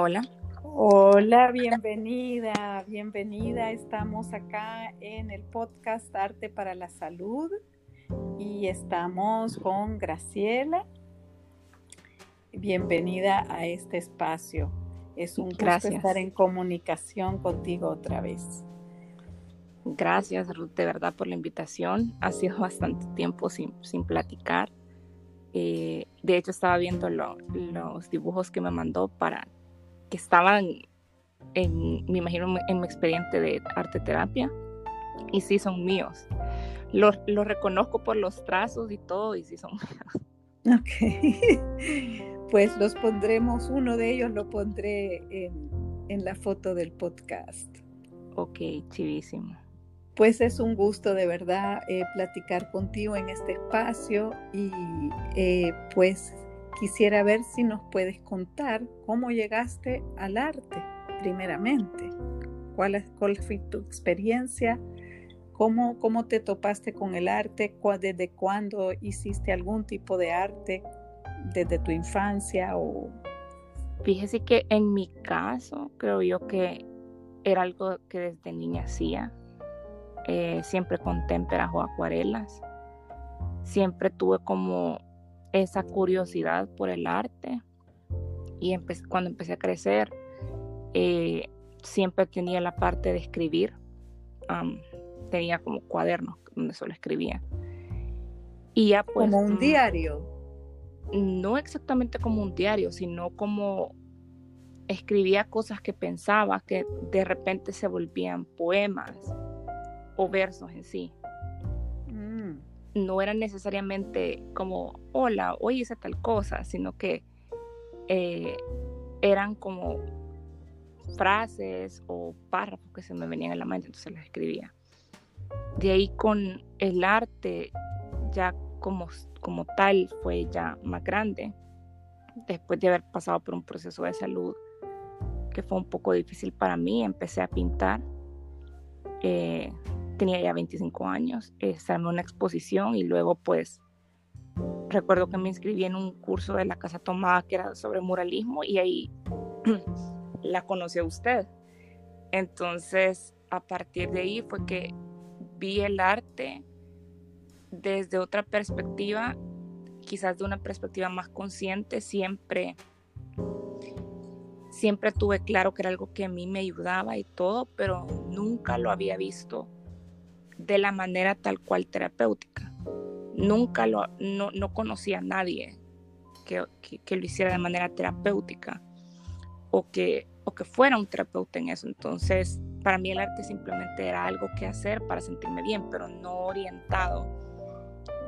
Hola. Hola, bienvenida, bienvenida. Estamos acá en el podcast Arte para la Salud y estamos con Graciela. Bienvenida a este espacio. Es un placer estar en comunicación contigo otra vez. Gracias, Ruth, de verdad, por la invitación. Ha sido bastante tiempo sin, sin platicar. Eh, de hecho, estaba viendo los dibujos que me mandó para que estaban, en, me imagino, en mi expediente de arte terapia. Y sí, son míos. Los, los reconozco por los trazos y todo, y sí son míos. Ok. Pues los pondremos, uno de ellos lo pondré en, en la foto del podcast. Ok, chivísimo. Pues es un gusto de verdad eh, platicar contigo en este espacio y eh, pues quisiera ver si nos puedes contar cómo llegaste al arte primeramente. ¿Cuál, cuál fue tu experiencia? ¿Cómo, ¿Cómo te topaste con el arte? ¿Desde cuándo hiciste algún tipo de arte? ¿Desde tu infancia o...? Fíjese que en mi caso creo yo que era algo que desde niña hacía eh, siempre con témperas o acuarelas. Siempre tuve como esa curiosidad por el arte y cuando empecé a crecer eh, siempre tenía la parte de escribir. tenía como cuadernos donde solo escribía. Y ya pues, como un mm, diario. No exactamente como un diario, sino como escribía cosas que pensaba que de repente se volvían poemas o versos en sí. No eran necesariamente como, hola, hoy hice tal cosa, sino que eh, eran como frases o párrafos que se me venían en la mente, entonces las escribía. De ahí con el arte, ya como, como tal, fue ya más grande, después de haber pasado por un proceso de salud que fue un poco difícil para mí, empecé a pintar. Eh, tenía ya 25 años, eh, una exposición y luego pues recuerdo que me inscribí en un curso de la Casa Tomada que era sobre muralismo y ahí la conocí a usted. Entonces, a partir de ahí fue que vi el arte desde otra perspectiva, quizás de una perspectiva más consciente, siempre siempre tuve claro que era algo que a mí me ayudaba y todo, pero nunca lo había visto de la manera tal cual terapéutica. Nunca lo, no, no conocía a nadie que, que, lo hiciera de manera terapéutica o que, o que fuera un terapeuta en eso. Entonces, para mí el arte simplemente era algo que hacer para sentirme bien, pero no orientado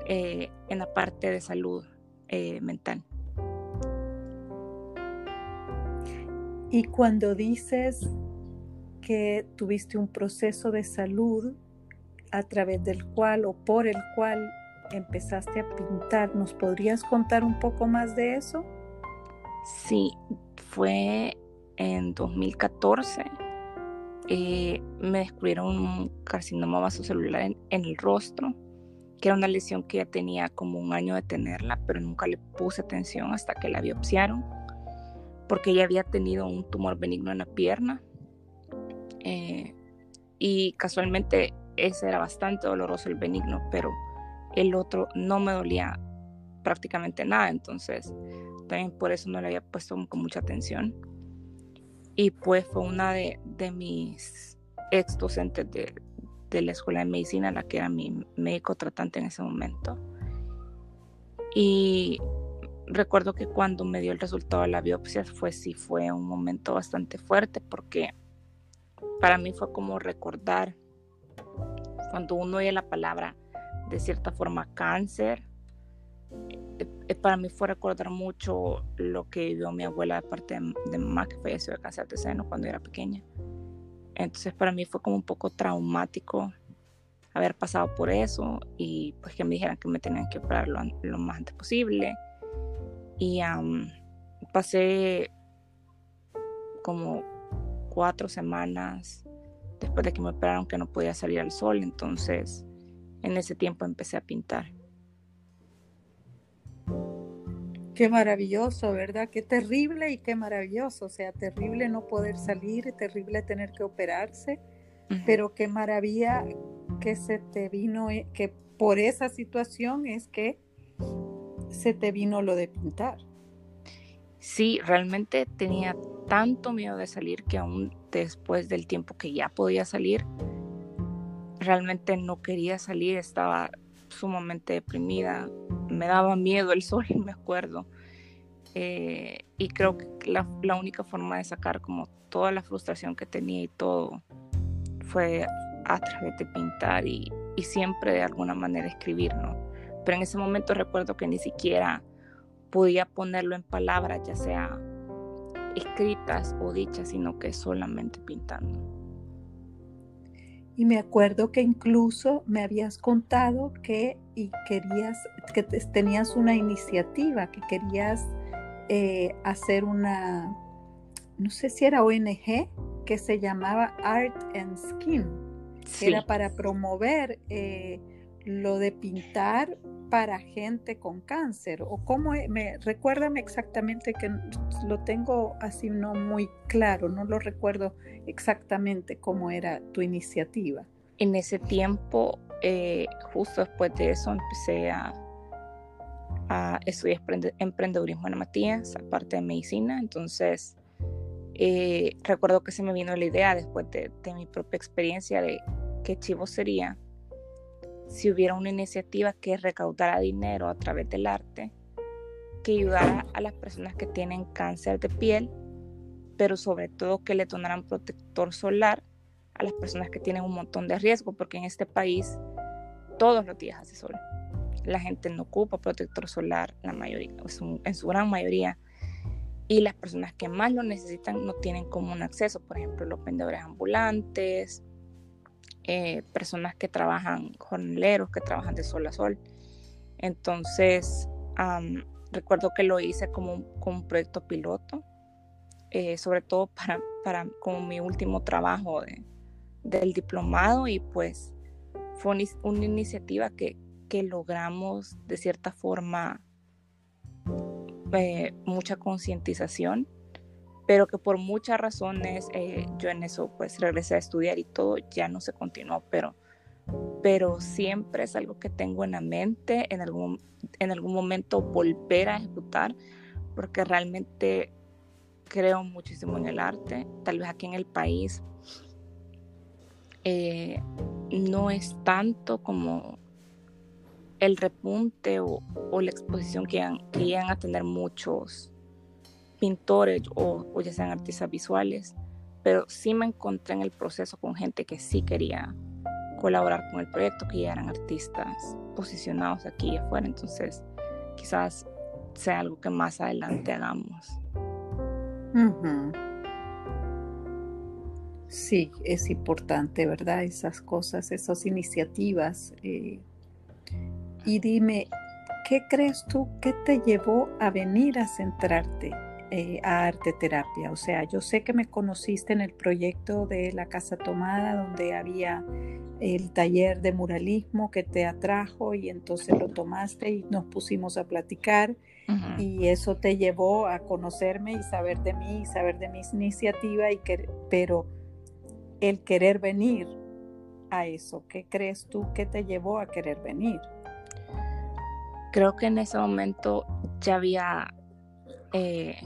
eh, en la parte de salud eh, mental. Y cuando dices que tuviste un proceso de salud, a través del cual o por el cual empezaste a pintar. ¿Nos podrías contar un poco más de eso? Sí, fue en 2014. Eh, me descubrieron un carcinoma vasocelular en, en el rostro, que era una lesión que ya tenía como un año de tenerla, pero nunca le puse atención hasta que la biopsiaron, porque ella había tenido un tumor benigno en la pierna. Eh, y casualmente ese era bastante doloroso el benigno, pero el otro no me dolía prácticamente nada, entonces también por eso no le había puesto mucha atención. Y pues fue una de, mis ex docentes de, de, la escuela de medicina, la que era mi médico tratante en ese momento. Y recuerdo que cuando me dio el resultado de la biopsia fue sí fue un momento bastante fuerte porque para mí fue como recordar cuando uno oye la palabra de cierta forma cáncer, eh, para mí fue recordar mucho lo que vivió mi abuela de parte de, mamá que falleció de cáncer de seno cuando era pequeña. Entonces para mí fue como un poco traumático haber pasado por eso y pues que me dijeran que me tenían que operar lo, más antes posible. Y pasé como cuatro semanas después de que me operaron que no podía salir al sol, entonces en ese tiempo empecé a pintar. Qué maravilloso, ¿verdad? Qué terrible y qué maravilloso. O sea, terrible no poder salir, terrible tener que operarse, pero qué maravilla que se te vino, eh, que por esa situación es que se te vino lo de pintar. Sí, realmente tenía tanto miedo de salir que aún después del tiempo que ya podía salir, realmente no quería salir, estaba sumamente deprimida, me daba miedo el sol, me acuerdo. Eh, y creo que la, única forma de sacar como toda la frustración que tenía y todo fue a través de pintar y, y siempre de alguna manera escribir, ¿no? Pero en ese momento recuerdo que ni siquiera podía ponerlo en palabras, ya sea escritas o dichas, sino que solamente pintando. Y me acuerdo que incluso me habías contado que y querías, que tenías una iniciativa, que querías eh, hacer una, no sé si era ONG, que se llamaba Art and Skin, era para promover eh, lo de pintar para gente con cáncer o cómo e, me recuérdame exactamente que lo tengo así no muy claro, no lo recuerdo exactamente cómo era tu iniciativa. En ese tiempo, eh, justo después de eso, empecé a, a estudiar emprendedurismo en Matías, aparte de medicina. Entonces, eh, recuerdo que se me vino la idea después de, de mi propia experiencia de qué chivo sería si hubiera una iniciativa que recaudara dinero a través del arte, que ayudara a las personas que tienen cáncer de piel, pero sobre todo que le donaran protector solar a las personas que tienen un montón de riesgo, porque en este país todos los días hace sol. La gente no ocupa protector solar, la mayoría, en su gran mayoría, y las personas que más lo necesitan no tienen común acceso, por ejemplo, los vendedores ambulantes, eh, personas que trabajan, jornaleros que trabajan de sol a sol. Entonces, recuerdo que lo hice como un, proyecto piloto, eh, sobre todo para, para como mi último trabajo de, del diplomado y pues fue una, iniciativa que, que, logramos de cierta forma eh, mucha concientización pero que por muchas razones eh, yo en eso pues regresé a estudiar y todo ya no se continuó, pero, pero siempre es algo que tengo en la mente, en algún, en algún momento volver a ejecutar, porque realmente creo muchísimo en el arte, tal vez aquí en el país eh, no es tanto como el repunte o, la exposición que, que llegan a tener muchos pintores o, ya sean artistas visuales, pero sí me encontré en el proceso con gente que sí quería colaborar con el proyecto, que ya eran artistas posicionados aquí y afuera, entonces quizás sea algo que más adelante hagamos. Sí, es importante, ¿verdad? Esas cosas, esas iniciativas. Eh, y dime, ¿qué crees tú que te llevó a venir a centrarte eh, a arte terapia. O sea, yo sé que me conociste en el proyecto de la Casa Tomada, donde había el taller de muralismo que te atrajo y entonces lo tomaste y nos pusimos a platicar y eso te llevó a conocerme y saber de mí y saber de mi iniciativa y que, pero el querer venir a eso, ¿qué crees tú que te llevó a querer venir? Creo que en ese momento ya había eh,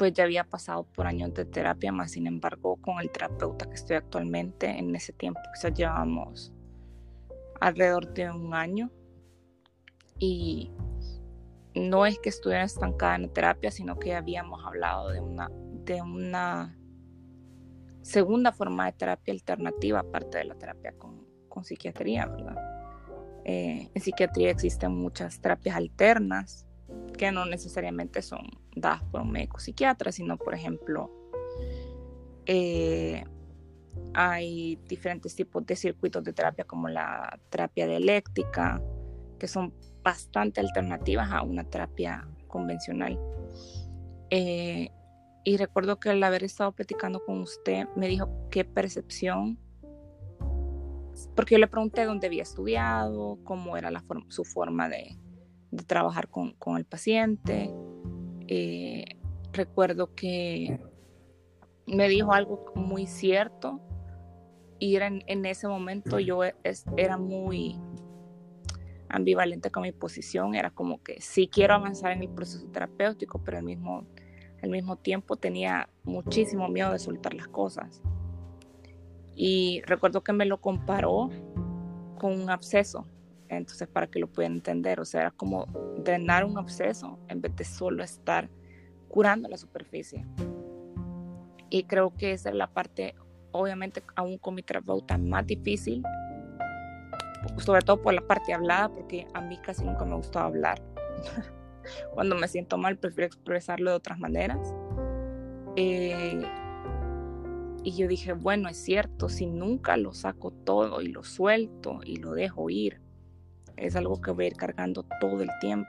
pues ya había pasado por años de terapia, más sin embargo con el terapeuta que estoy actualmente, en ese tiempo quizás llevamos alrededor de un año y no es que estuviera estancada en terapia, sino que habíamos hablado de una, de una segunda forma de terapia alternativa aparte de la terapia con, con psiquiatría, ¿verdad? Eh, en psiquiatría existen muchas terapias alternas que no necesariamente son dadas por un médico psiquiatra, sino por ejemplo, eh, hay diferentes tipos de circuitos de terapia como la terapia dialéctica, que son bastante alternativas a una terapia convencional. Eh, y recuerdo que al haber estado platicando con usted, me dijo qué percepción, porque yo le pregunté dónde había estudiado, cómo era la su forma de, de trabajar con, el paciente. Eh, recuerdo que me dijo algo muy cierto y era en, ese momento yo era muy ambivalente con mi posición, era como que sí quiero avanzar en el proceso terapéutico, pero al mismo, al mismo tiempo tenía muchísimo miedo de soltar las cosas. Y recuerdo que me lo comparó con un absceso, entonces para que lo puedan entender, o sea, era como drenar un absceso en vez de solo estar curando la superficie. Y creo que esa es la parte, obviamente, aún con mi terapeuta más difícil, sobre todo por la parte hablada, porque a mí casi nunca me gustó hablar. Cuando me siento mal, prefiero expresarlo de otras maneras. Eh, y yo dije, bueno, es cierto, si nunca lo saco todo y lo suelto y lo dejo ir, es algo que voy a ir cargando todo el tiempo.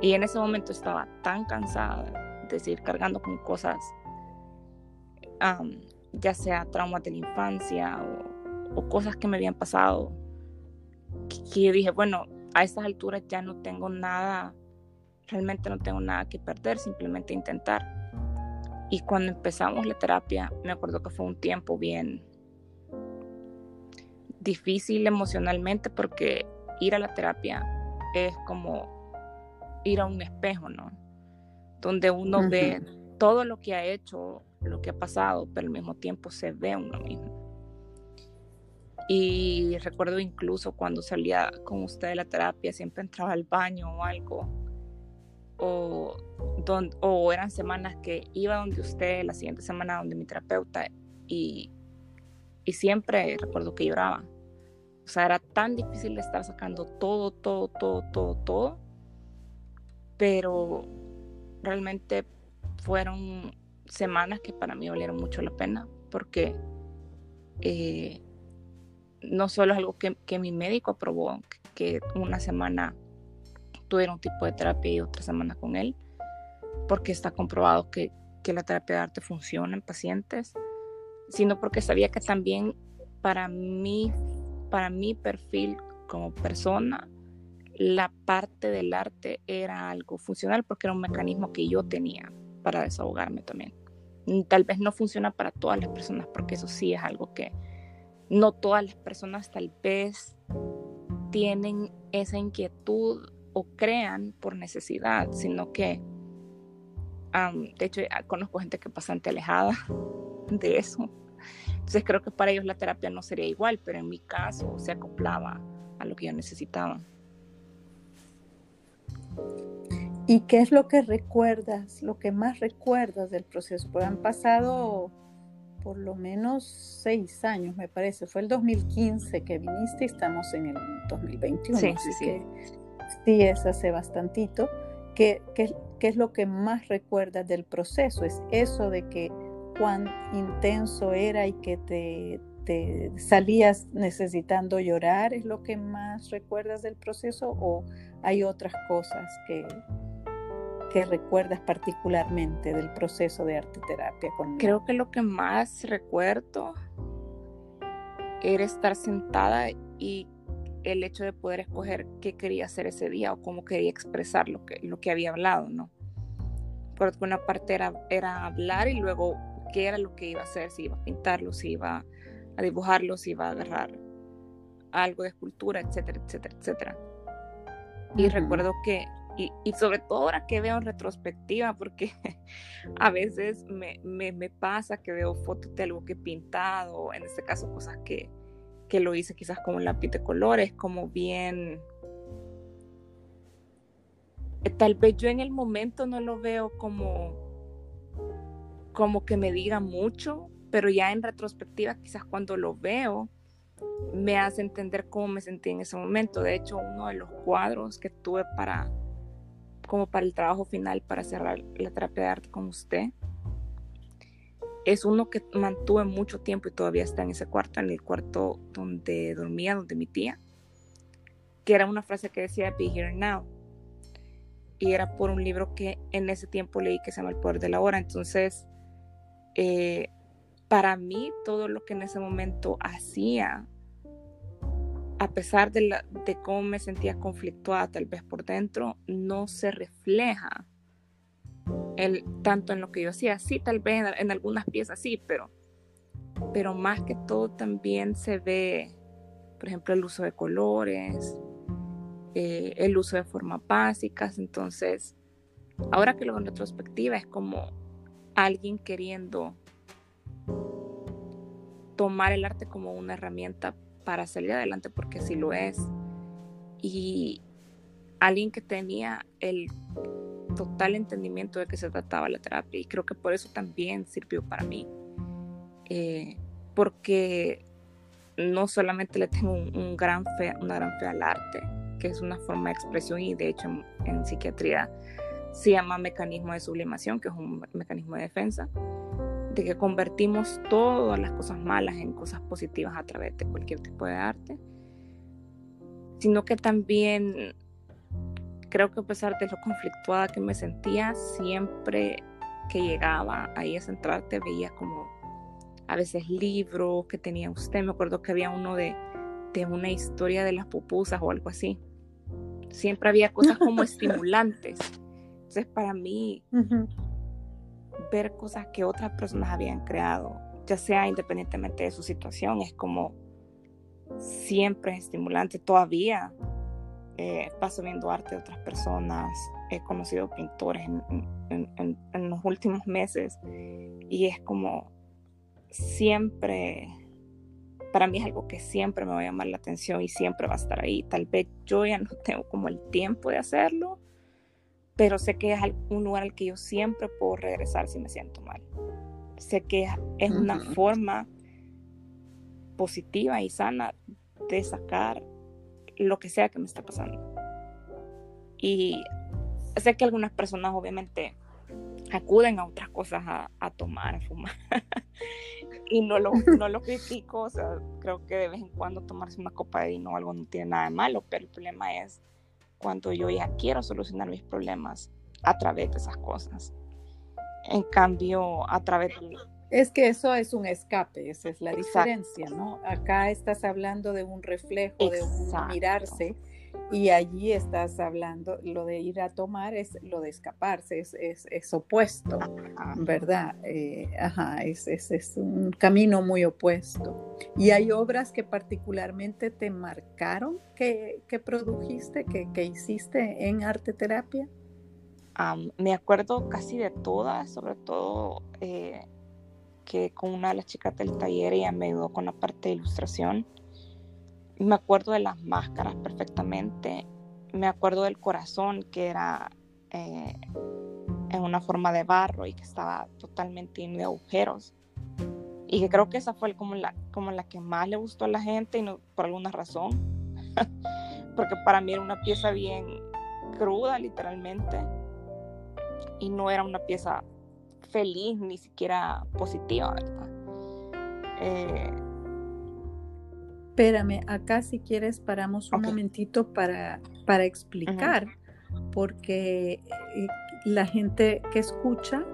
Y en ese momento estaba tan cansada de seguir cargando con cosas, ya sea traumas de la infancia o, o, cosas que me habían pasado, que, yo dije, bueno, a estas alturas ya no tengo nada, realmente no tengo nada que perder, simplemente intentar. Y cuando empezamos la terapia, me acuerdo que fue un tiempo bien difícil emocionalmente porque ir a la terapia es como ir a un espejo, ¿no? Donde uno ve todo lo que ha hecho, lo que ha pasado, pero al mismo tiempo se ve uno mismo. Y recuerdo incluso cuando salía con usted de la terapia, siempre entraba al baño o algo. O, o eran semanas que iba donde usted, la siguiente semana donde mi terapeuta, y, y siempre recuerdo que lloraba. O sea, era tan difícil estar sacando todo, todo, todo, todo, todo. Pero realmente fueron semanas que para mí valieron mucho la pena porque eh, no solo es algo que, mi médico aprobó, que, una semana tuviera un tipo de terapia y otra semana con él, porque está comprobado que, la terapia de arte funciona en pacientes, sino porque sabía que también para mí, para mi perfil como persona, la parte del arte era algo funcional porque era un mecanismo que yo tenía para desahogarme también. Tal vez no funciona para todas las personas porque eso sí es algo que, no todas las personas tal vez tienen esa inquietud o crean por necesidad, sino que, de hecho, conozco gente que es bastante alejada de eso. Entonces creo que para ellos la terapia no sería igual, pero en mi caso se acoplaba a lo que yo necesitaba. ¿Y qué es lo que recuerdas, lo que más recuerdas del proceso? Porque han pasado por lo menos seis años, me parece. Fue el 2015 que viniste y estamos en el 2021. Sí, sí, sí. sí, es hace bastantito. ¿Qué, qué, qué es lo que más recuerdas del proceso? ¿Es eso de que cuán intenso era y que te, te salías necesitando llorar? ¿Es lo que más recuerdas del proceso o hay otras cosas que, que recuerdas particularmente del proceso de arte terapia? Con... Creo que lo que más recuerdo era estar sentada y el hecho de poder escoger qué quería hacer ese día o cómo quería expresar lo que, lo que había hablado, ¿no? Porque una parte era, era hablar y luego qué era lo que iba a hacer, si iba a pintarlo, si iba a dibujarlo, si iba a agarrar algo de escultura, etcétera, etcétera, etcétera. Y recuerdo que y, sobre todo ahora que veo en retrospectiva, porque a veces me, pasa que veo fotos de algo que he pintado, en este caso cosas que, que lo hice quizás con un lápiz de colores, como bien... Eh, tal vez yo en el momento no lo veo como, como que me diga mucho, pero ya en retrospectiva quizás cuando lo veo me hace entender cómo me sentí en ese momento. De hecho, uno de los cuadros que tuve para como para el trabajo final, para cerrar la terapia de arte con usted, es uno que mantuve mucho tiempo y todavía está en ese cuarto, en el cuarto donde dormía, donde mi tía, que era una frase que decía Be Here Now. Y era por un libro que en ese tiempo leí que se llama El Poder de la Hora. Entonces, eh, para mí, todo lo que en ese momento hacía a pesar de, cómo me sentía conflictuada tal vez por dentro, no se refleja tanto en lo que yo hacía. Sí, tal vez en, algunas piezas sí, pero, pero más que todo también se ve, por ejemplo, el uso de colores, eh, el uso de formas básicas. Entonces, ahora que lo veo en retrospectiva, es como alguien queriendo tomar el arte como una herramienta para salir adelante, porque sí lo es. Y alguien que tenía el total entendimiento de que se trataba la terapia. Y creo que por eso también sirvió para mí. Eh, porque no solamente le tengo un, gran fe, una gran fe al arte, que es una forma de expresión y de hecho en psiquiatría se llama mecanismo de sublimación, que es un mecanismo de defensa, de que convertimos todas las cosas malas en cosas positivas a través de cualquier tipo de arte, sino que también creo que a pesar de lo conflictuada que me sentía, siempre que llegaba ahí a centrarte veía como a veces libros que tenía usted, me acuerdo que había uno de, de una historia de las pupusas o algo así. Siempre había cosas como estimulantes entonces, para mí, ver cosas que otras personas habían creado, ya sea independientemente de su situación, es como siempre estimulante. Todavía eh, paso viendo arte de otras personas, he conocido pintores en, en los últimos meses y es como siempre para mí es algo que siempre me va a llamar la atención y siempre va a estar ahí. Tal vez yo ya no tengo como el tiempo de hacerlo, pero sé que es un lugar al que yo siempre puedo regresar si me siento mal. Sé que es una forma positiva y sana de sacar lo que sea que me está pasando. Y sé que algunas personas obviamente acuden a otras cosas a, tomar, a fumar. y no lo, no lo critico, o sea, creo que de vez en cuando tomarse una copa de vino o algo no tiene nada de malo, pero el problema es cuando yo ya quiero solucionar mis problemas a través de esas cosas. En cambio, a través de... Es que eso es un escape, esa es la diferencia, ¿no? Acá estás hablando de un reflejo, de un mirarse, y allí estás hablando, lo de ir a tomar es lo de escaparse, es, es, opuesto, ¿verdad? Eh, ajá, es, es, un camino muy opuesto. ¿Y hay obras que particularmente te marcaron que, que produjiste, que, que, hiciste en arte terapia? me acuerdo casi de todas, sobre todo eh, que con una de las chicas del taller ella me ayudó con la parte de ilustración me acuerdo de las máscaras perfectamente. Me acuerdo del corazón que era eh, en una forma de barro y que estaba totalmente lleno de agujeros. Y que creo que esa fue como la, como la que más le gustó a la gente y no, por alguna razón. Porque para mí era una pieza bien cruda, literalmente. Y no era una pieza feliz, ni siquiera positiva, ¿verdad? Eh, Espérame, acá si quieres paramos un momentito para, para explicar, porque eh, la gente que escucha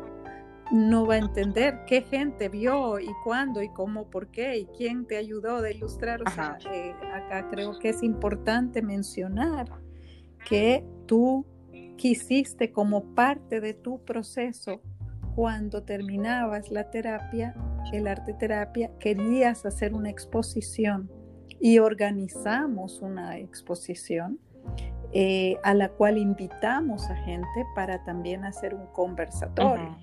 no va a entender qué gente vio y cuándo y cómo, por qué y quién te ayudó a ilustrar. O sea, eh, acá creo que es importante mencionar que tú quisiste como parte de tu proceso cuando terminabas la terapia, el arte terapia, querías hacer una exposición y organizamos una exposición eh, a la cual invitamos a gente para también hacer un conversatorio.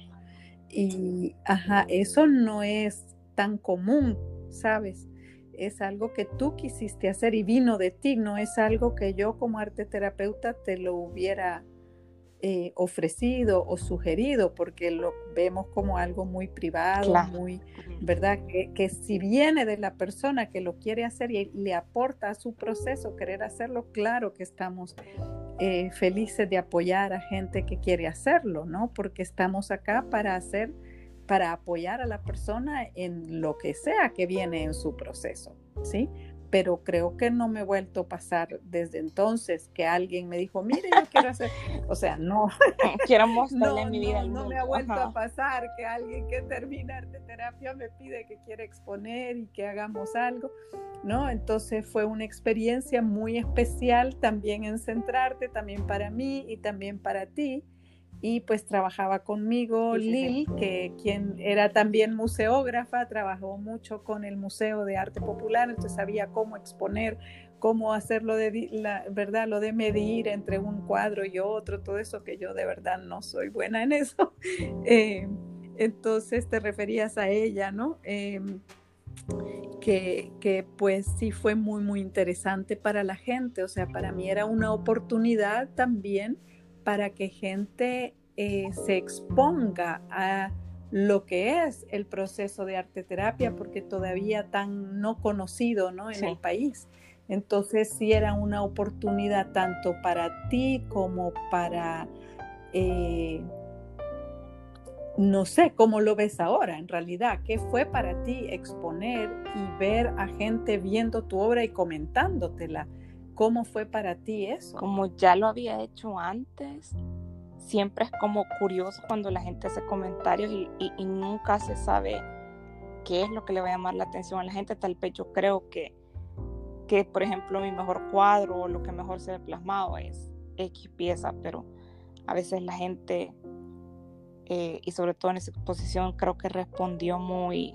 Y ajá, eso no es tan común, ¿sabes? Es algo que tú quisiste hacer y vino de ti, no es algo que yo como arte terapeuta te lo hubiera eh, ofrecido o sugerido, porque lo vemos como algo muy privado, muy, ¿verdad? Que, si viene de la persona que lo quiere hacer y le aporta a su proceso querer hacerlo, claro que estamos eh, felices de apoyar a gente que quiere hacerlo, ¿no? Porque estamos acá para hacer, para apoyar a la persona en lo que sea que viene en su proceso, ¿sí? Pero creo que no me he vuelto a pasar desde entonces que alguien me dijo, mire, yo quiero hacer, o sea, no. Quiero mostrarle mi vida. No, no me ha vuelto a pasar que alguien que termina arte terapia me pide que quiera exponer y que hagamos algo, ¿no? Entonces fue una experiencia muy especial también en centrarte, también para mí y también para ti y pues trabajaba conmigo Lil, que quien era también museógrafa, trabajó mucho con el Museo de Arte Popular, entonces sabía cómo exponer, cómo hacerlo de la verdad, lo de medir entre un cuadro y otro, todo eso que yo de verdad no soy buena en eso. Eh, entonces te referías a ella, ¿no? Em, que, que, pues sí fue muy, muy interesante para la gente, o sea, para mí era una oportunidad también para que gente eh, se exponga a lo que es el proceso de arte terapia, porque todavía tan no conocido ¿no? en el país. Entonces sí era una oportunidad tanto para ti como para, eh, no sé, cómo lo ves ahora en realidad, ¿qué fue para ti exponer y ver a gente viendo tu obra y comentándotela? ¿Cómo fue para ti eso? Como ya lo había hecho antes, siempre es como curioso cuando la gente hace comentarios y, nunca se sabe qué es lo que le va a llamar la atención a la gente. Tal vez yo creo que, que por ejemplo, mi mejor cuadro o lo que mejor se ve plasmado es X pieza, pero a veces la gente, eh, y sobre todo en esa exposición, creo que respondió muy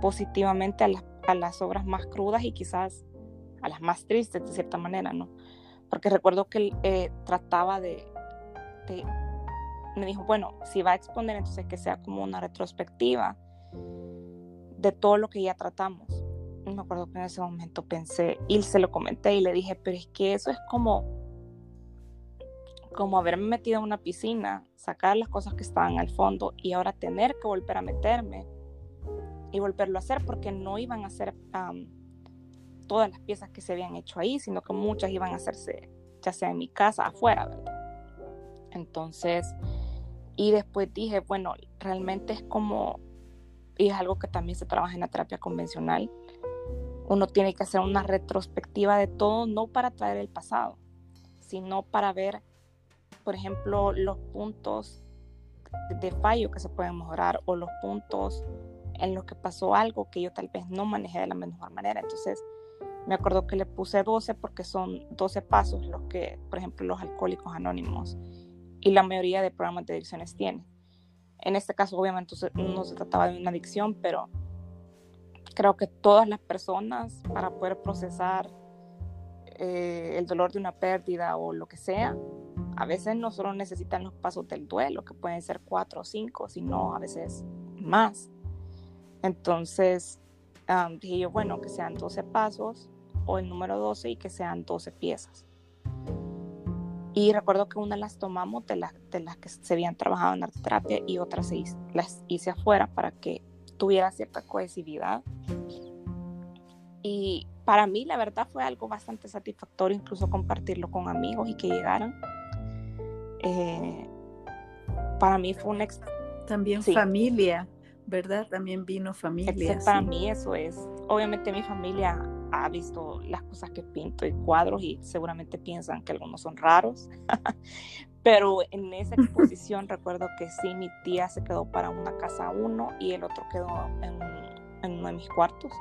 positivamente a las, a las obras más crudas y quizás a las más tristes de cierta manera, ¿no? Porque recuerdo que él eh, trataba de, me dijo, bueno, si va a exponer, entonces que sea como una retrospectiva de todo lo que ya tratamos. Y me acuerdo que en ese momento pensé, y se lo comenté y le dije, pero es que eso es como, como haberme metido en una piscina, sacar las cosas que estaban al fondo y ahora tener que volver a meterme y volverlo a hacer porque no iban a ser todas las piezas que se habían hecho ahí, sino que muchas iban a hacerse ya sea en mi casa, afuera, ¿verdad? Entonces, y después dije, bueno, realmente es como, y es algo que también se trabaja en la terapia convencional, uno tiene que hacer una retrospectiva de todo, no para traer el pasado, sino para ver, por ejemplo, los puntos de fallo que se pueden mejorar o los puntos en los que pasó algo que yo tal vez no manejé de la mejor manera. Entonces, me acuerdo que le puse 12 porque son 12 pasos los que, por ejemplo, los alcohólicos anónimos y la mayoría de programas de adicciones tienen. En este caso, obviamente, no se trataba de una adicción, pero creo que todas las personas, para poder procesar eh, el dolor de una pérdida o lo que sea, a veces no solo necesitan los pasos del duelo, que pueden ser cuatro o cinco, sino a veces más. Entonces, dije yo, bueno, que sean 12 pasos o el número 12 y que sean 12 piezas. Y recuerdo que una las tomamos de, las de las que se habían trabajado en arte terapia y otras las hice afuera para que tuviera cierta cohesividad. Y para mí la verdad fue algo bastante satisfactorio incluso compartirlo con amigos y que llegaran. Eh, para mí fue un... También familia, ¿verdad? También vino familia. Para mí eso es. Obviamente mi familia ha visto las cosas que pinto y cuadros y seguramente piensan que algunos son raros. Pero en esa exposición recuerdo que sí, mi tía se quedó para una casa uno y el otro quedó en, uno de mis cuartos.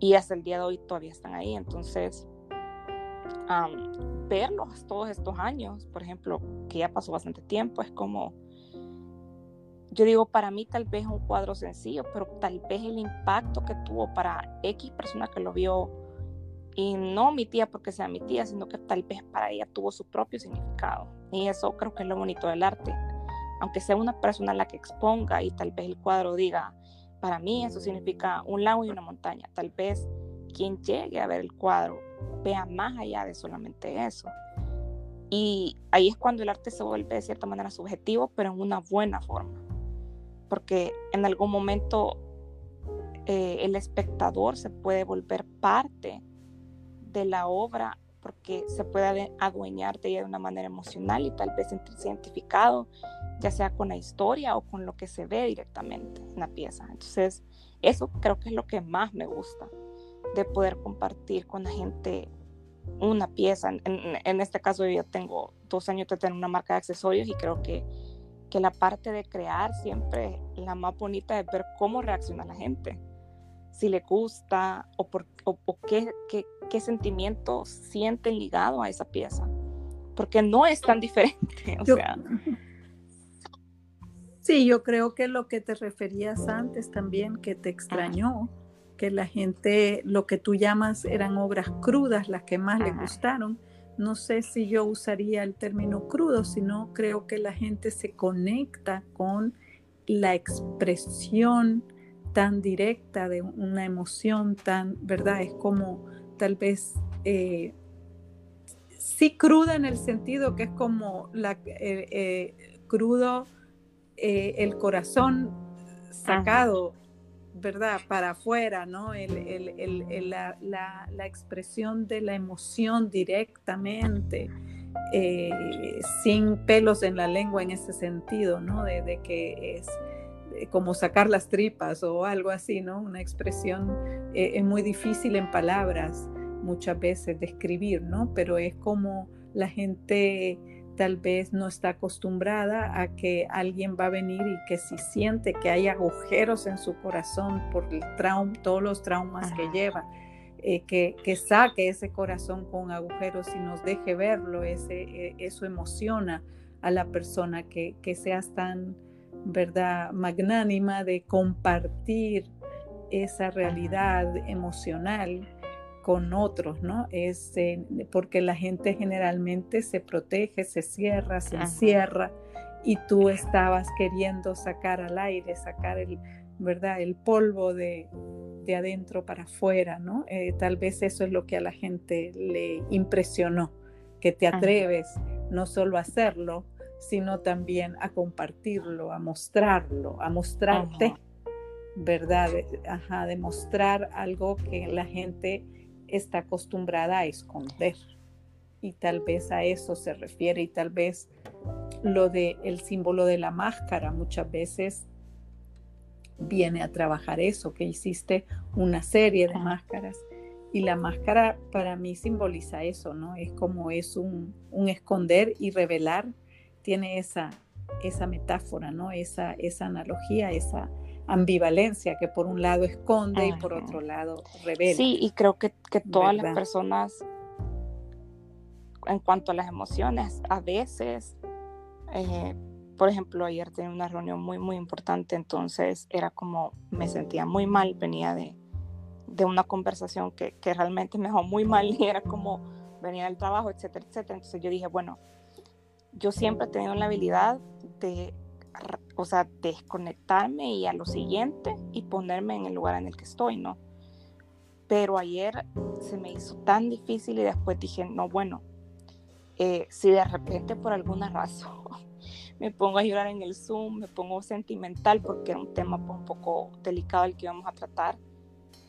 Y hasta el día de hoy todavía están ahí. Entonces, verlos todos estos años, por ejemplo, que ya pasó bastante tiempo, es como yo digo, para mí tal vez un cuadro sencillo, pero tal vez el impacto que tuvo para X persona que lo vio, y no mi tía porque sea mi tía, sino que tal vez para ella tuvo su propio significado. Y eso creo que es lo bonito del arte. Aunque sea una persona la que exponga y tal vez el cuadro diga, para mí eso significa un lago y una montaña. Tal vez quien llegue a ver el cuadro vea más allá de solamente eso. Y ahí es cuando el arte se vuelve de cierta manera subjetivo, pero en una buena forma porque en algún momento eh, el espectador se puede volver parte de la obra porque se puede adueñar de ella de una manera emocional y tal vez sentirse identificado, ya sea con la historia o con lo que se ve directamente en la pieza. Entonces, eso creo que es lo que más me gusta. de poder compartir con la gente una pieza. En, este caso yo tengo dos años de tener una marca de accesorios y creo que, que la parte de crear siempre la más bonita es ver cómo reacciona la gente. Si le gusta o, por, o, qué, qué, qué sentimientos sienten ligado a esa pieza. Porque no es tan diferente. O sea. Sí, yo creo que lo que te referías antes también, que te extrañó, que la gente, lo que tú llamas eran obras crudas, las que más le gustaron. No sé si yo usaría el término crudo, sino creo que la gente se conecta con la expresión tan directa de una emoción tan, ¿verdad? Es como tal vez eh, sí cruda en el sentido que es como la, eh, eh, crudo el corazón sacado ¿verdad? Para afuera, ¿no? la, expresión de la emoción directamente, eh, sin pelos en la lengua en ese sentido, ¿no? De, que es como sacar las tripas o algo así, ¿no? Una expresión eh, es muy difícil en palabras muchas veces describir, ¿no? Pero es como la gente tal vez no está acostumbrada a que alguien va a venir y que si siente que hay agujeros en su corazón por el trauma, todos los traumas que lleva, eh, que, que, saque ese corazón con agujeros y nos deje verlo, ese, eh, eso emociona a la persona, que, que seas tan, ¿verdad?, magnánima de compartir esa realidad emocional con otros, ¿no? Es eh, porque la gente generalmente se protege, se cierra, se encierra y tú estabas queriendo sacar al aire, sacar el, ¿verdad? El polvo de, de adentro para afuera, ¿no? Eh, tal vez eso es lo que a la gente le impresionó, que te atreves no solo a hacerlo, sino también a compartirlo, a mostrarlo, a mostrarte, ¿verdad? Ajá, demostrar algo que la gente está acostumbrada a esconder. Y tal vez a eso se refiere y tal vez lo de el símbolo de la máscara muchas veces viene a trabajar eso, que hiciste una serie de máscaras y la máscara para mí simboliza eso, ¿no? Es como es un, esconder y revelar, tiene esa, esa metáfora, ¿no? Esa, esa analogía, esa, ambivalencia que por un lado esconde y por otro lado revela. Sí, y creo que, todas las personas, en cuanto a las emociones, a veces, eh, por ejemplo, ayer tenía una reunión muy, muy importante, entonces era como, me sentía muy mal, venía de, una conversación que, que realmente me dejó muy mal y era como, venía del trabajo, etcétera, etcétera. Entonces yo dije, bueno, yo siempre he tenido la habilidad de o sea, desconectarme y a lo siguiente y ponerme en el lugar en el que estoy, ¿no? Pero ayer se me hizo tan difícil y después dije, no, bueno, eh, si de repente por alguna razón me pongo a llorar en el Zoom, me pongo sentimental porque era un tema un poco delicado el que íbamos a tratar,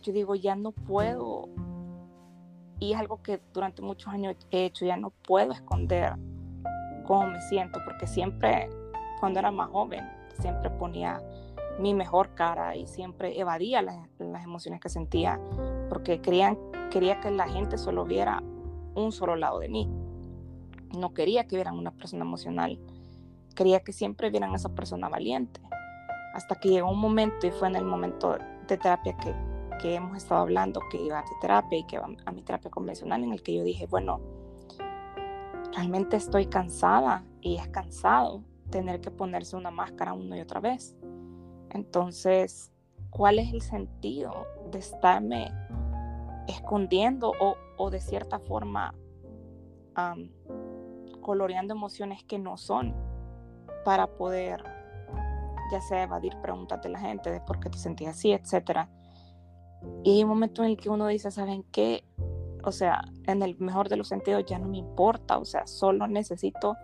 yo digo, ya no puedo, y es algo que durante muchos años he hecho, ya no puedo esconder cómo me siento, porque siempre cuando era más joven, siempre ponía mi mejor cara y siempre evadía las, emociones que sentía porque querían, quería que la gente solo viera un solo lado de mí. No quería que vieran una persona emocional, quería que siempre vieran a esa persona valiente. Hasta que llegó un momento y fue en el momento de terapia que, que hemos estado hablando, que iba a terapia y que iba a mi terapia convencional, en el que yo dije, bueno, realmente estoy cansada y es cansado tener que ponerse una máscara una y otra vez. Entonces, ¿cuál es el sentido de estarme escondiendo o, de cierta forma coloreando emociones que no son para poder ya sea evadir preguntas de la gente de por qué te sentías así, etcétera? Y hay un momento en el que uno dice, ¿saben qué? O sea, en el mejor de los sentidos ya no me importa, o sea, solo necesito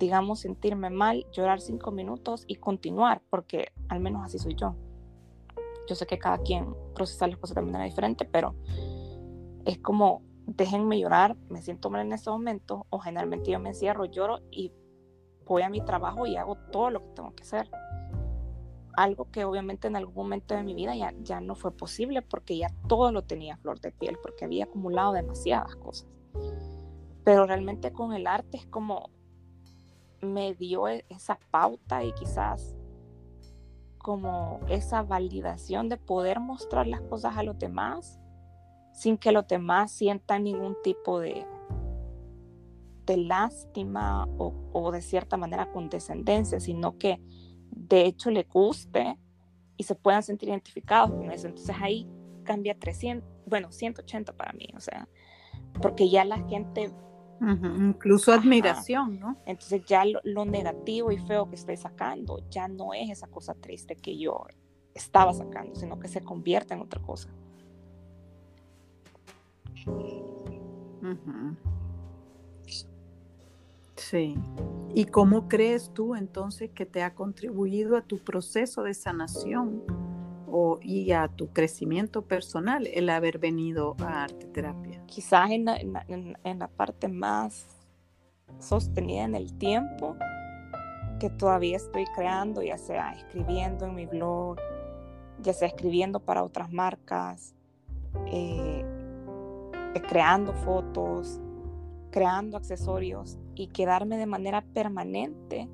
digamos, sentirme mal, llorar cinco minutos y continuar, porque al menos así soy yo. Yo sé que cada quien procesa las cosas de manera diferente, pero es como, déjenme llorar, me siento mal en ese momento, o generalmente yo me encierro, lloro y voy a mi trabajo y hago todo lo que tengo que hacer. Algo que obviamente en algún momento de mi vida ya, ya no fue posible porque ya todo lo tenía flor de piel, porque había acumulado demasiadas cosas. Pero realmente con el arte es como me dio e, esa pauta y quizás como esa validación de poder mostrar las cosas a los demás sin que los demás sientan ningún tipo de, de lástima o, o de cierta manera condescendencia, sino que de hecho le guste y se puedan sentir identificados con eso. Entonces ahí cambia 300, bueno, 180 para mí, o sea, porque ya la gente... Incluso admiración, ¿no? Entonces ya lo, negativo y feo que estoy sacando ya no es esa cosa triste que yo estaba sacando, sino que se convierte en otra cosa. Sí. ¿Y cómo crees tú entonces que te ha contribuido a tu proceso de sanación o, y a tu crecimiento personal el haber venido a arte terapia? Quizás en la, en, la parte más sostenida en el tiempo que todavía estoy creando, ya sea escribiendo en mi blog, ya sea escribiendo para otras marcas, eh, creando fotos, creando accesorios y quedarme de manera permanente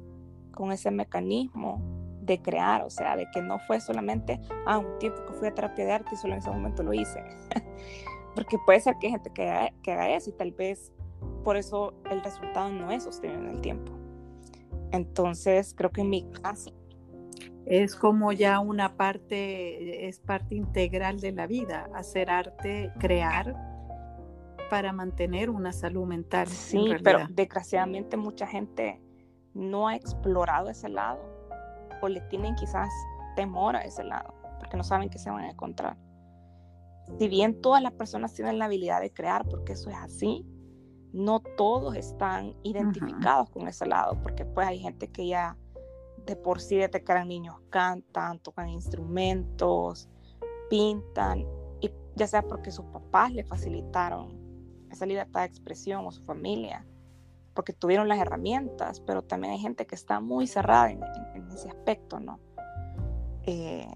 con ese mecanismo de crear, o sea, de que no fue solamente, ah, un tiempo que fui a terapia de arte y solo en ese momento lo hice. Porque puede ser que hay gente que haga, que haga eso y tal vez por eso el resultado no es sostenido en el tiempo. Entonces, creo que en mi caso... Es como ya una parte, es parte integral de la vida, hacer arte, crear, para mantener una salud mental. Sí, pero desgraciadamente mucha gente no ha explorado ese lado o le tienen quizás temor a ese lado porque no saben qué se van a encontrar. Si bien todas las personas tienen la habilidad de crear, porque eso es así, no todos están identificados con ese lado, porque pues hay gente que ya de por sí desde que eran niños cantan, tocan instrumentos, pintan, y ya sea porque sus papás le facilitaron esa libertad de expresión o su familia, porque tuvieron las herramientas, pero también hay gente que está muy cerrada en, ese aspecto, ¿no? Eh,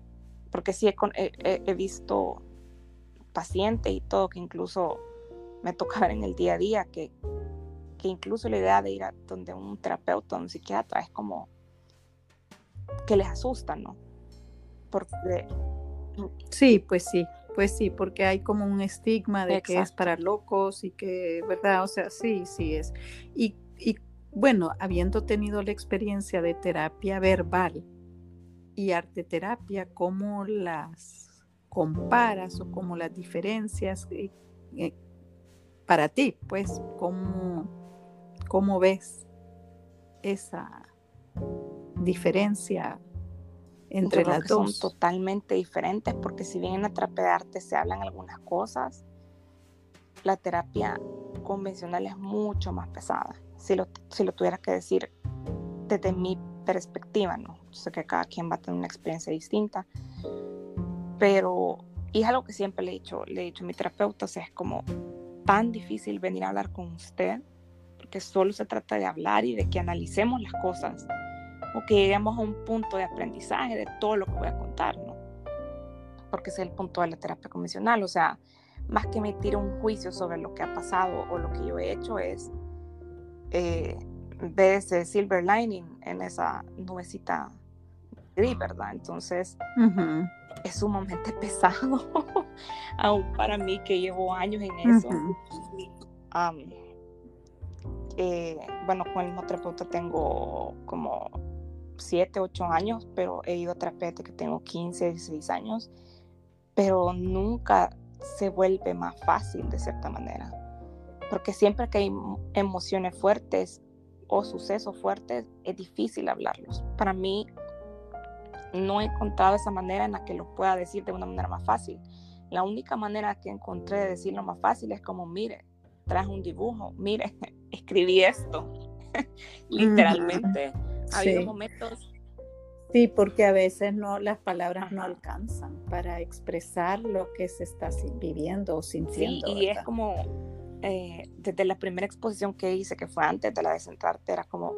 porque sí he, visto pacientes y todo que incluso me toca ver en el día a día que, que incluso la idea de ir a donde un terapeuta un psiquiatra es como que les asusta, ¿no? Porque... Sí, pues sí, pues sí, porque hay como un estigma de que es para locos y que, ¿verdad? O sea, sí, sí es. Y, y bueno, habiendo tenido la experiencia de terapia verbal y arte terapia, ¿cómo las comparas o cómo las diferencias eh, eh, para ti? Pues, ¿cómo, cómo ves esa diferencia entre las dos. Son totalmente diferentes porque si bien en la terapia de arte se hablan algunas cosas, la terapia convencional es mucho más pesada. Si lo, si lo tuviera que decir desde mi perspectiva, ¿no? Yo sé que cada quien va a tener una experiencia distinta, pero y es algo que siempre le he dicho, le he dicho a mi terapeuta, o sea, es como tan difícil venir a hablar con usted, porque solo se trata de hablar y de que analicemos las cosas o que lleguemos a un punto de aprendizaje de todo lo que voy a contar, ¿no? Porque ese es el punto de la terapia convencional, o sea, más que emitir un juicio sobre lo que ha pasado o lo que yo he hecho es eh, ver ese silver lining en esa nubecita gris, ¿verdad? Entonces, es sumamente pesado, aún para mí que llevo años en eso. Eh, bueno, con el mismo terapeuta tengo como 7, 8 años, pero he ido a terapia que tengo 15, 16 años, pero nunca se vuelve más fácil de cierta manera, porque siempre que hay emociones fuertes o sucesos fuertes, es difícil hablarlos. Para mí, no he encontrado esa manera en la que lo pueda decir de una manera más fácil. La única manera que encontré de decirlo más fácil es como, mire, traje un dibujo, mire, escribí esto. Literalmente ha momentos. Sí, porque a veces no, las palabras no alcanzan para expresar lo que se está viviendo o sintiendo. Sí, y es como eh, desde la primera exposición que hice, que fue antes de la de Centrarte, era como,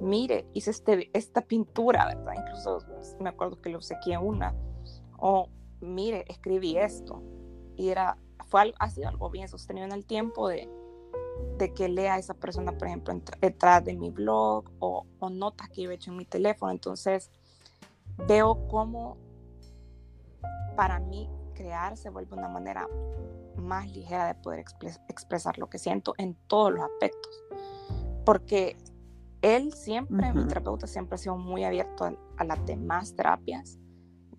mire, hice este, esta pintura, ¿verdad? Incluso me acuerdo que lo aquí en una, o mire, escribí esto. Y era, fue, ha sido algo bien sostenido en el tiempo de, de que lea a esa persona, por ejemplo, detrás de mi blog o, o notas que yo he hecho en mi teléfono. Entonces, veo cómo para mí crear se vuelve una manera más ligera de poder expresar lo que siento en todos los aspectos. Porque él siempre, mi terapeuta siempre ha sido muy abierto a, las demás terapias,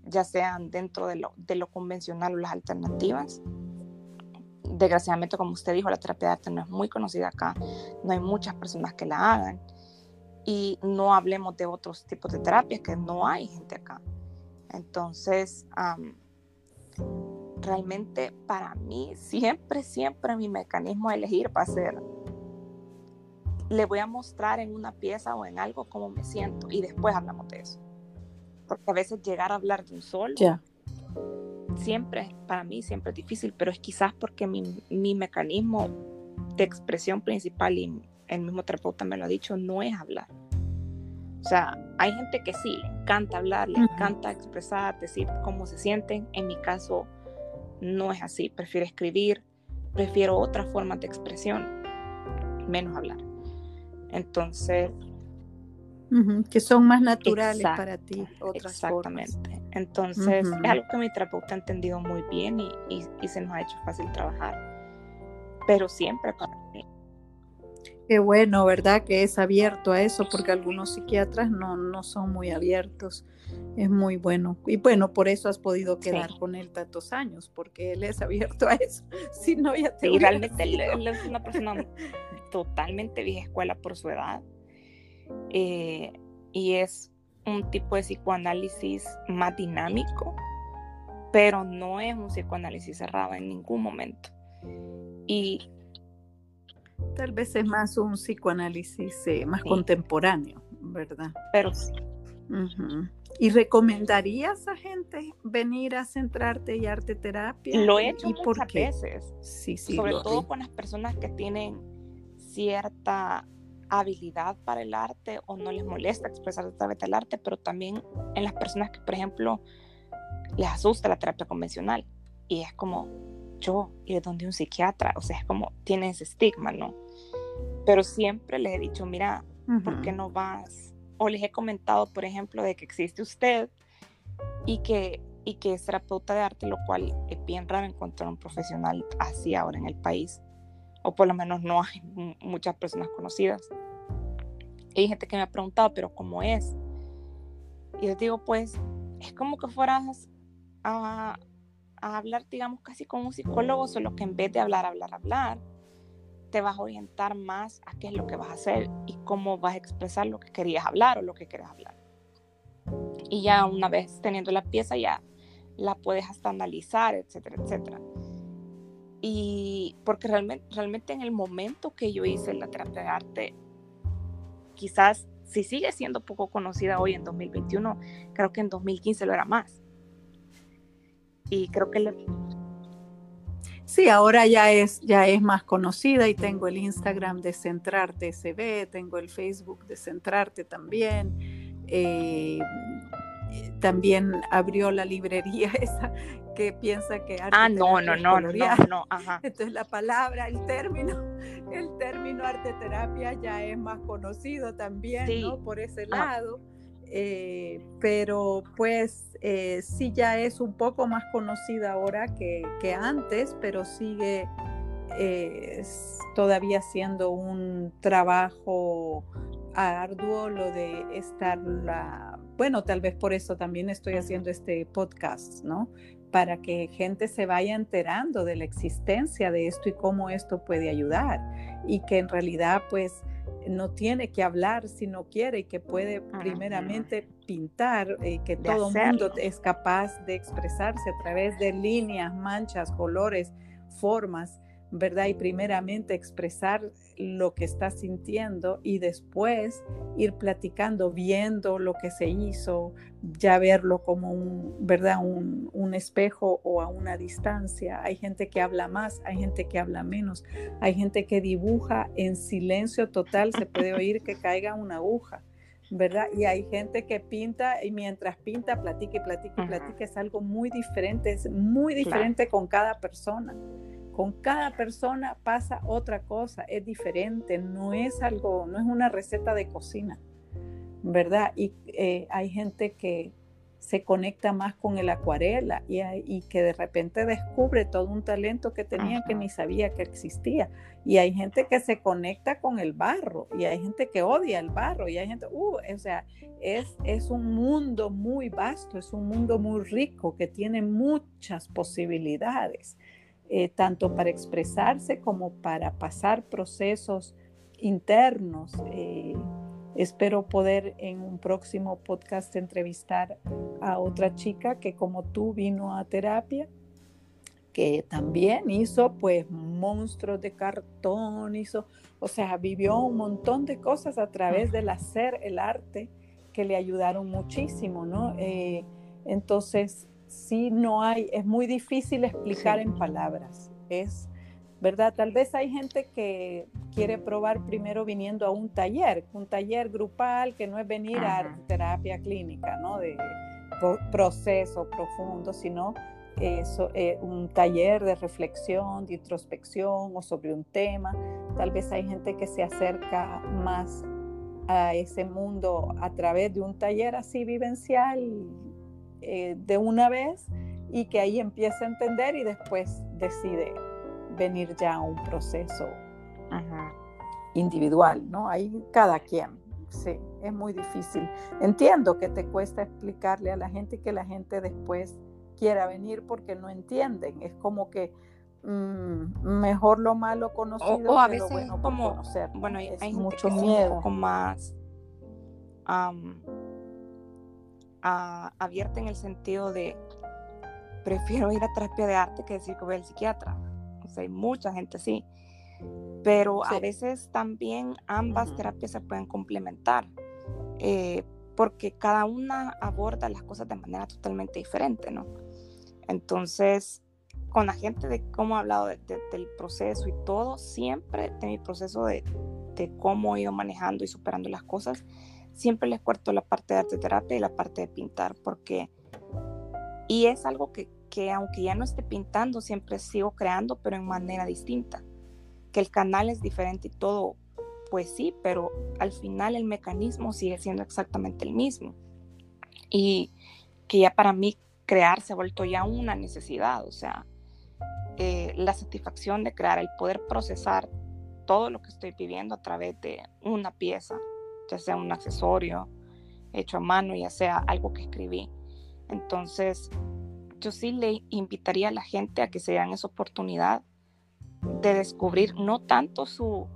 ya sean dentro de lo, de lo convencional o las alternativas. Desgraciadamente, como usted dijo, la terapia de arte no es muy conocida acá, no hay muchas personas que la hagan y no hablemos de otros tipos de terapias que no hay gente acá. Entonces, realmente para mí siempre, siempre mi mecanismo de elegir va a ser, le voy a mostrar en una pieza o en algo cómo me siento y después hablamos de eso. Porque a veces llegar a hablar de un sol, siempre, para mí siempre es difícil, pero es quizás porque mi, mi mecanismo de expresión principal y el mismo terapeuta me lo ha dicho, no es hablar. O sea, hay gente que sí, le encanta hablar, le encanta expresar, decir cómo se sienten. En mi caso, no es así. Prefiero escribir, prefiero otras formas de expresión, menos hablar. Entonces... que son más naturales para ti. Otras exactamente. Entonces, es algo que mi terapeuta ha entendido muy bien y, y se nos ha hecho fácil trabajar. Pero siempre para mí Qué bueno, ¿verdad? Que es abierto a eso, porque algunos psiquiatras no, no son muy abiertos. Es muy bueno. Y bueno, por eso has podido quedar con él tantos años, porque él es abierto a eso. Si no, ya te sí, realmente él, es una persona totalmente vieja escuela por su edad. Eh, y es un tipo de psicoanálisis más dinámico, pero no es un psicoanálisis cerrado en ningún momento. Y Tal vez es más un psicoanálisis eh, más contemporáneo, ¿verdad? Pero sí. ¿Y recomendarías a gente venir a centrarte y arte terapia? Lo he hecho muchas veces. Sí, sí. Sobre todo con las personas que tienen cierta habilidad para el arte o no les molesta expresar a través del arte, pero también en las personas que, por ejemplo, les asusta la terapia convencional. Y es como, yo ir donde un psiquiatra, o sea, es como tiene ese estigma, ¿no? Pero siempre les he dicho, mira, ¿por qué no vas? O les he comentado, por ejemplo, de que existe usted y que, y que es terapeuta de arte, lo cual es bien raro encontrar un profesional así ahora en el país, o por lo menos no hay muchas personas conocidas. Hay gente que me ha preguntado, pero ¿cómo es? Y les digo, pues, es como que fueras a, a hablar, digamos, casi como un psicólogo, solo que en vez de hablar, hablar, hablar, te vas a orientar más a qué es lo que vas a hacer y cómo vas a expresar lo que querías hablar o lo que quieres hablar. Y ya una vez teniendo la pieza, ya la puedes hasta analizar, etcétera, etcétera. Y porque realmente, realmente en el momento que yo hice la terapia de arte, quizás si sigue siendo poco conocida hoy en 2021, creo que en 2015 lo era más y creo que le... Sí, ahora ya es, ya es más conocida y tengo el Instagram de Centrarte SB, tengo el Facebook de Centrarte también. Eh, también abrió la librería esa que piensa que arte ah no no no, no no ajá. entonces la palabra el término el término arte terapia ya es más conocido también no por ese lado eh, pero pues eh, sí ya es un poco más conocida ahora que, antes, pero sigue eh, todavía siendo un trabajo arduo lo de estar la, bueno, tal vez por eso también estoy haciendo este podcast, ¿no? Para que gente se vaya enterando de la existencia de esto y cómo esto puede ayudar. Y que en realidad pues no tiene que hablar si no quiere y que puede primeramente pintar, y eh, que todo el mundo es capaz de expresarse a través de líneas, manchas, colores, formas, ¿verdad? Y primeramente expresar lo que estás sintiendo y después ir platicando, viendo lo que se hizo, ya verlo como un, ¿verdad? Un, un, espejo o a una distancia. Hay gente que habla más, hay gente que habla menos, hay gente que dibuja en silencio total, se puede oír que caiga una aguja. ¿verdad? Y hay gente que pinta y mientras pinta, platica y platica y platica, es algo muy diferente, es muy diferente con cada persona. Con cada persona pasa otra cosa, es diferente, no es algo, no es una receta de cocina, ¿verdad? Y eh, hay gente que se conecta más con el acuarela y, que de repente descubre todo un talento que tenía que ni sabía que existía. Y hay gente que se conecta con el barro y hay gente que odia el barro y hay gente, uh, o sea, es, es un mundo muy vasto, es un mundo muy rico que tiene muchas posibilidades. Eh, tanto para expresarse como para pasar procesos internos. Eh, espero poder en un próximo podcast entrevistar a otra chica que como tú vino a terapia, que también hizo pues monstruos de cartón, hizo, o sea, vivió un montón de cosas a través del hacer, el arte, que le ayudaron muchísimo, ¿no? Eh, entonces, sí no hay, es muy difícil explicar en palabras. Es, ¿verdad? Tal vez hay gente que quiere probar primero viniendo a un taller, un taller grupal que no es venir a terapia clínica, ¿no? De proceso profundo, sino eso, eh, un taller de reflexión, de introspección o sobre un tema. Tal vez hay gente que se acerca más a ese mundo a través de un taller así vivencial eh, de una vez y que ahí empieza a entender y después decide venir ya a un proceso individual, ¿no? Ahí cada quien, sí, es muy difícil. Entiendo que te cuesta explicarle a la gente y que la gente después quiera venir porque no entienden, es como que mm, mejor lo malo conocido o, a veces bueno como conocer. bueno hay, mucho miedo un poco más abierta en el sentido de prefiero ir a terapia de arte que decir que voy al psiquiatra. O sea, hay mucha gente así. Pero a veces también ambas terapias se pueden complementar, eh, porque cada una aborda las cosas de manera totalmente diferente, ¿no? Entonces, con la gente de cómo he hablado del proceso y todo, siempre de mi proceso de, de cómo he ido manejando y superando las cosas, siempre les cuarto la parte de arte terapia y la parte de pintar, porque, y es algo que, que aunque ya no esté pintando, siempre sigo creando, pero en manera distinta, que el canal es diferente y todo, pues sí, pero al final el mecanismo sigue siendo exactamente el mismo. Y que ya para mí crear se ha vuelto ya una necesidad, o sea, eh, la satisfacción de crear, el poder procesar todo lo que estoy viviendo a través de una pieza, ya sea un accesorio hecho a mano, ya sea algo que escribí. Entonces, yo sí le invitaría a la gente a que se den esa oportunidad de descubrir no tanto su,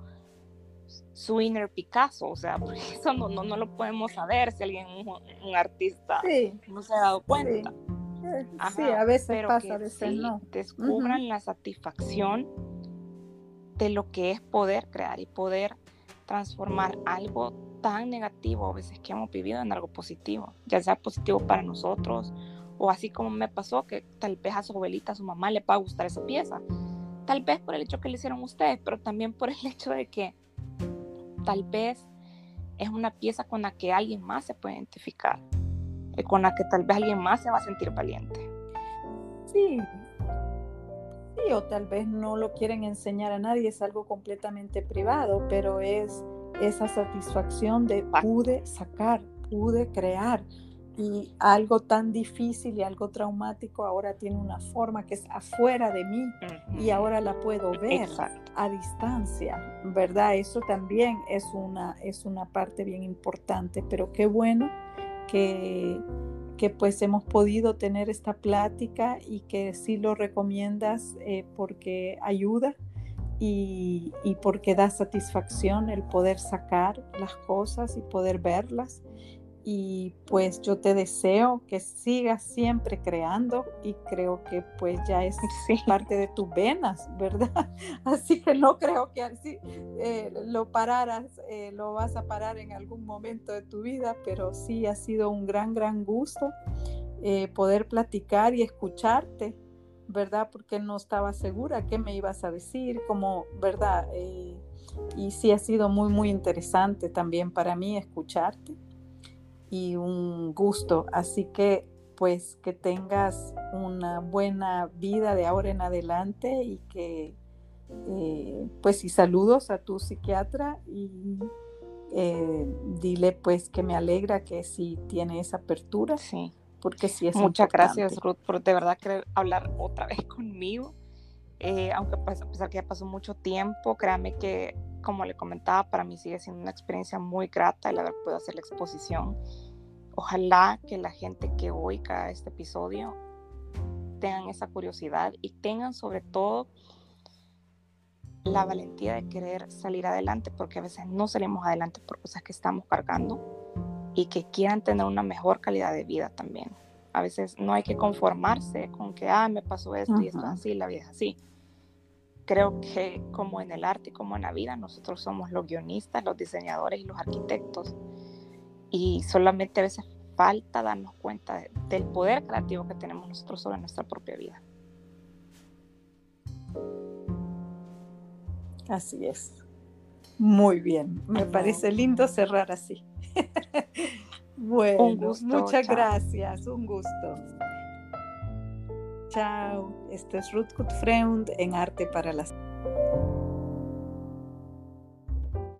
su inner Picasso, o sea, porque eso no, no, lo podemos saber si alguien, un, artista, no se ha dado cuenta. Sí, a veces pasa, a veces no. Descubran la satisfacción de lo que es poder crear y poder transformar algo tan negativo a veces que hemos vivido en algo positivo, ya sea positivo para nosotros o así como me pasó que tal vez a su abuelita, a su mamá le va a gustar esa pieza, tal vez por el hecho que le hicieron ustedes, pero también por el hecho de que tal vez es una pieza con la que alguien más se puede identificar, con la que tal vez alguien más se va a sentir valiente. Sí, sí, o tal vez no lo quieren enseñar a nadie, es algo completamente privado, pero es esa satisfacción de pude sacar, pude crear. Y algo tan difícil y algo traumático ahora tiene una forma que es afuera de mí y ahora la puedo ver a distancia, ¿verdad? Eso también es una, es una parte bien importante, pero qué bueno que, que pues hemos podido tener esta plática y que sí lo recomiendas eh, porque ayuda y, porque da satisfacción el poder sacar las cosas y poder verlas. Y pues yo te deseo que sigas siempre creando y creo que pues ya es parte de tus venas, ¿verdad? Así que no creo que así eh, lo pararas, eh, lo vas a parar en algún momento de tu vida, pero sí ha sido un gran, gran gusto eh, poder platicar y escucharte, ¿verdad? Porque no estaba segura qué me ibas a decir, como, ¿verdad? y sí ha sido muy, muy interesante también para mí escucharte y un gusto. Así que pues que tengas una buena vida de ahora en adelante y que eh, pues y saludos a tu psiquiatra y eh, dile pues que me alegra que sí tiene esa apertura. Sí. Porque sí es Muchas gracias Ruth por de verdad querer hablar otra vez conmigo. Eh, aunque pues, a pesar que ya pasó mucho tiempo, créame que como le comentaba, para mí sigue siendo una experiencia muy grata el haber podido hacer la exposición. Ojalá que la gente que oiga este episodio tengan esa curiosidad y tengan sobre todo la valentía de querer salir adelante, porque a veces no salimos adelante por cosas que estamos cargando y que quieran tener una mejor calidad de vida también. A veces no hay que conformarse con que, ah, me pasó esto y esto es así, la vida es así creo que como en el arte y como en la vida, nosotros somos los guionistas, los diseñadores y los arquitectos. Y solamente a veces falta darnos cuenta del poder creativo que tenemos nosotros sobre nuestra propia vida. Así es. Muy bien. Me parece lindo cerrar así. bueno, muchas gracias. Un gusto. Chao. Esto es Ruth Gutfreund en Arte para las